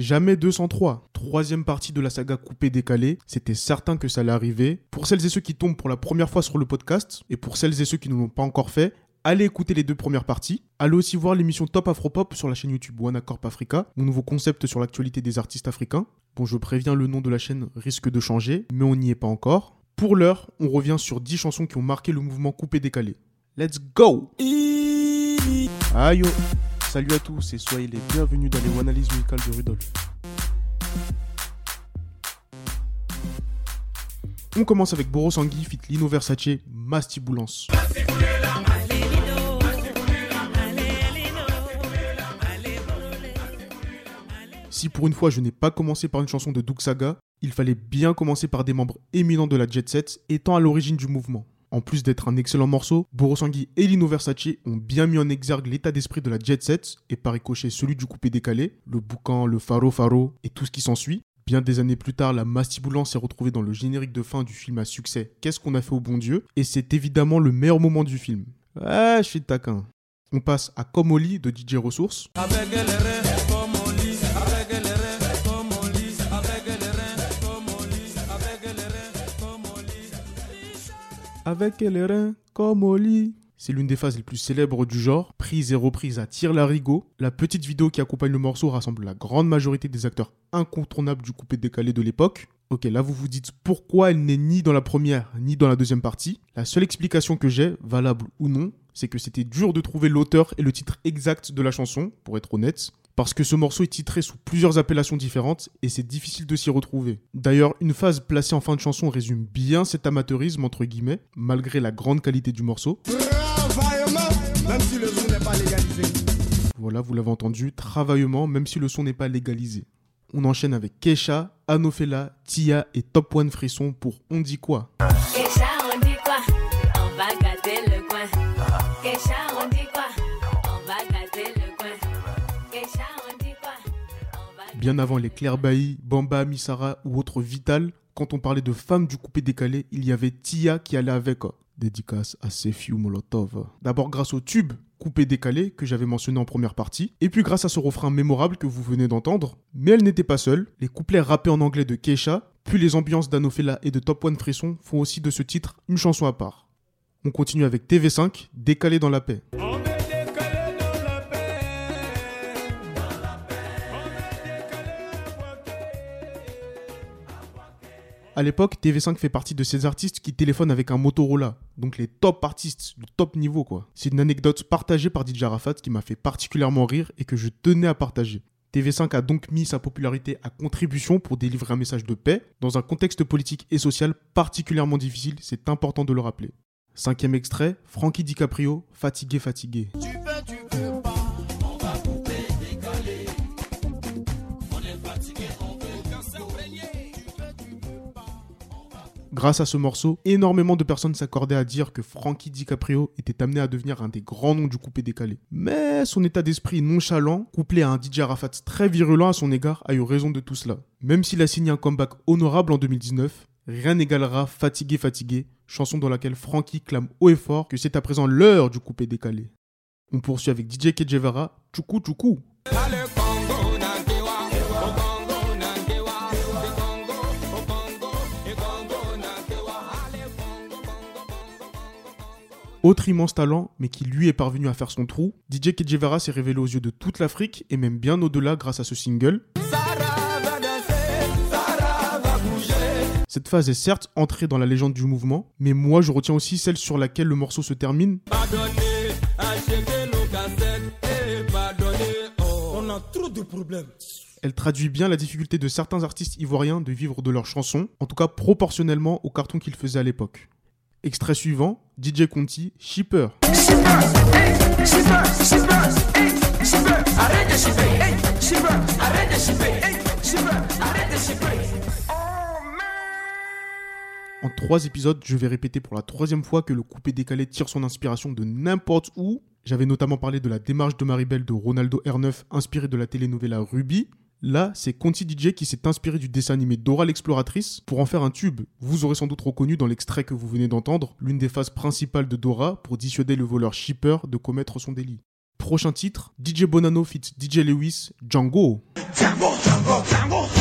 Jamais 203. Troisième partie de la saga coupée décalée. C'était certain que ça allait arriver. Pour celles et ceux qui tombent pour la première fois sur le podcast, et pour celles et ceux qui ne l'ont pas encore fait, allez écouter les deux premières parties. Allez aussi voir l'émission Top Afropop sur la chaîne YouTube One Africa, mon nouveau concept sur l'actualité des artistes africains. Bon, je préviens, le nom de la chaîne risque de changer, mais on n'y est pas encore. Pour l'heure, on revient sur 10 chansons qui ont marqué le mouvement coupé décalé. Let's go Aïe oh. Salut à tous et soyez les bienvenus dans les analyses musicales de Rudolf. On commence avec Boros fit Lino Versace, Mastiboulance. Si pour une fois je n'ai pas commencé par une chanson de Doug Saga, il fallait bien commencer par des membres éminents de la Jet Set étant à l'origine du mouvement. En plus d'être un excellent morceau, Borosangui et Lino Versace ont bien mis en exergue l'état d'esprit de la jet set et par ricochet celui du coupé décalé, le boucan, le faro faro et tout ce qui s'ensuit. Bien des années plus tard, la mastiboulance s'est retrouvée dans le générique de fin du film à succès Qu'est-ce qu'on a fait au bon Dieu? Et c'est évidemment le meilleur moment du film. Ah, je suis taquin. On passe à Comme de DJ Ressources. Reins comme au lit. C'est l'une des phases les plus célèbres du genre, prise et reprise à tire larigot. La petite vidéo qui accompagne le morceau rassemble la grande majorité des acteurs incontournables du coupé décalé de l'époque. Ok, là vous vous dites pourquoi elle n'est ni dans la première ni dans la deuxième partie. La seule explication que j'ai, valable ou non, c'est que c'était dur de trouver l'auteur et le titre exact de la chanson, pour être honnête parce que ce morceau est titré sous plusieurs appellations différentes et c'est difficile de s'y retrouver. D'ailleurs, une phase placée en fin de chanson résume bien cet amateurisme entre guillemets, malgré la grande qualité du morceau. Même si le son n'est pas légalisé. Voilà, vous l'avez entendu, travaillement, même si le son n'est pas légalisé. On enchaîne avec Kesha, Anofela, Tia et Top One Frisson pour On dit quoi? Kesha, on dit quoi? On va gâter le coin. Kesha, on dit quoi? Bien avant les Claire Bailly, Bamba, Misara ou autres Vital, quand on parlait de femmes du coupé décalé, il y avait Tia qui allait avec. Dédicace à Sefiu Molotov. D'abord grâce au tube coupé décalé que j'avais mentionné en première partie, et puis grâce à ce refrain mémorable que vous venez d'entendre. Mais elle n'était pas seule, les couplets rappés en anglais de Keisha, puis les ambiances d'Anofela et de Top One Frisson font aussi de ce titre une chanson à part. On continue avec TV5, Décalé dans la paix. À l'époque, TV5 fait partie de ces artistes qui téléphonent avec un Motorola. Donc les top artistes, le top niveau quoi. C'est une anecdote partagée par DJ Arafat qui m'a fait particulièrement rire et que je tenais à partager. TV5 a donc mis sa popularité à contribution pour délivrer un message de paix dans un contexte politique et social particulièrement difficile, c'est important de le rappeler. Cinquième extrait, Frankie DiCaprio, Fatigué, fatigué. Grâce à ce morceau, énormément de personnes s'accordaient à dire que Frankie DiCaprio était amené à devenir un des grands noms du coupé décalé. Mais son état d'esprit nonchalant, couplé à un DJ Arafat très virulent à son égard, a eu raison de tout cela. Même s'il a signé un comeback honorable en 2019, rien n'égalera Fatigué Fatigué, chanson dans laquelle Frankie clame haut et fort que c'est à présent l'heure du coupé décalé. On poursuit avec DJ Kejevara, Choukou Choukou. Autre immense talent, mais qui lui est parvenu à faire son trou, DJ Kejevara s'est révélé aux yeux de toute l'Afrique et même bien au-delà grâce à ce single. Cette phase est certes entrée dans la légende du mouvement, mais moi je retiens aussi celle sur laquelle le morceau se termine. Elle traduit bien la difficulté de certains artistes ivoiriens de vivre de leurs chansons, en tout cas proportionnellement au carton qu'ils faisaient à l'époque. Extrait suivant, DJ Conti, Shipper. En trois épisodes, je vais répéter pour la troisième fois que le coupé décalé tire son inspiration de n'importe où. J'avais notamment parlé de la démarche de Maribel de Ronaldo R9 inspirée de la telenovela Ruby. Là, c'est Conti DJ qui s'est inspiré du dessin animé Dora l'exploratrice pour en faire un tube. Vous aurez sans doute reconnu dans l'extrait que vous venez d'entendre l'une des phases principales de Dora pour dissuader le voleur Shipper de commettre son délit. Prochain titre, DJ Bonanno fit DJ Lewis, Django. Django, Django.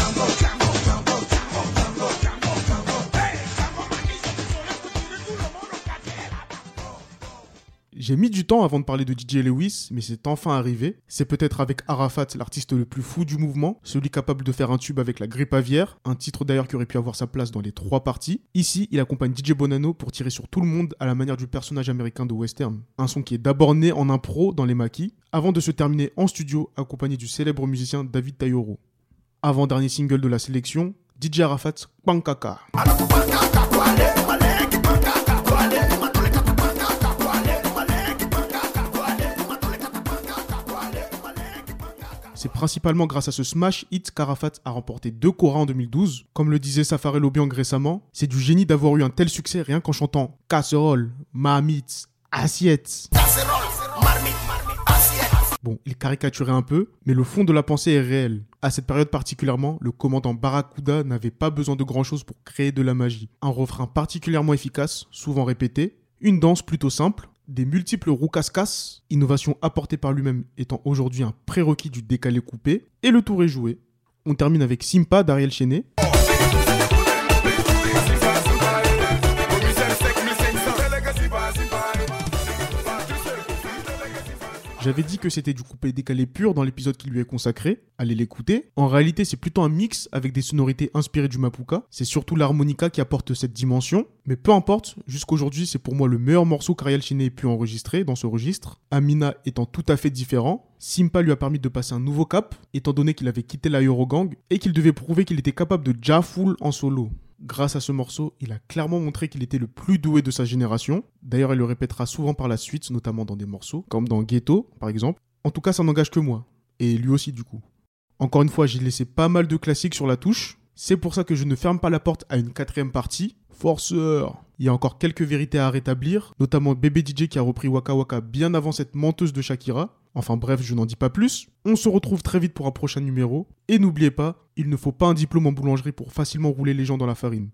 J'ai mis du temps avant de parler de DJ Lewis, mais c'est enfin arrivé. C'est peut-être avec Arafat, l'artiste le plus fou du mouvement, celui capable de faire un tube avec la grippe aviaire, un titre d'ailleurs qui aurait pu avoir sa place dans les trois parties. Ici, il accompagne DJ Bonanno pour tirer sur tout le monde à la manière du personnage américain de western. Un son qui est d'abord né en impro dans les maquis, avant de se terminer en studio accompagné du célèbre musicien David Tayoro. Avant-dernier single de la sélection, DJ Arafat, Pankaka. C'est principalement grâce à ce smash hit qu'Arafat a remporté deux Cora en 2012. Comme le disait Safari Lobiang récemment, c'est du génie d'avoir eu un tel succès rien qu'en chantant casserole, marmite, assiette. Bon, il caricaturait un peu, mais le fond de la pensée est réel. À cette période particulièrement, le commandant Barracuda n'avait pas besoin de grand chose pour créer de la magie. Un refrain particulièrement efficace, souvent répété, une danse plutôt simple, des multiples roues casse innovation apportée par lui-même étant aujourd'hui un prérequis du décalé coupé, et le tour est joué. On termine avec Simpa d'Ariel Chenet. J'avais dit que c'était du coupé décalé pur dans l'épisode qui lui est consacré. Allez l'écouter. En réalité, c'est plutôt un mix avec des sonorités inspirées du mapuka. C'est surtout l'harmonica qui apporte cette dimension. Mais peu importe, jusqu'aujourd'hui, c'est pour moi le meilleur morceau qu'Ariel Chiné ait pu enregistrer dans ce registre. Amina étant tout à fait différent. Simpa lui a permis de passer un nouveau cap, étant donné qu'il avait quitté la Eurogang et qu'il devait prouver qu'il était capable de ja-full en solo. Grâce à ce morceau, il a clairement montré qu'il était le plus doué de sa génération. D'ailleurs, il le répétera souvent par la suite, notamment dans des morceaux, comme dans Ghetto, par exemple. En tout cas, ça n'engage que moi. Et lui aussi, du coup. Encore une fois, j'ai laissé pas mal de classiques sur la touche. C'est pour ça que je ne ferme pas la porte à une quatrième partie. Forceur Il y a encore quelques vérités à rétablir, notamment Bébé DJ qui a repris Waka Waka bien avant cette menteuse de Shakira. Enfin bref, je n'en dis pas plus. On se retrouve très vite pour un prochain numéro. Et n'oubliez pas, il ne faut pas un diplôme en boulangerie pour facilement rouler les gens dans la farine.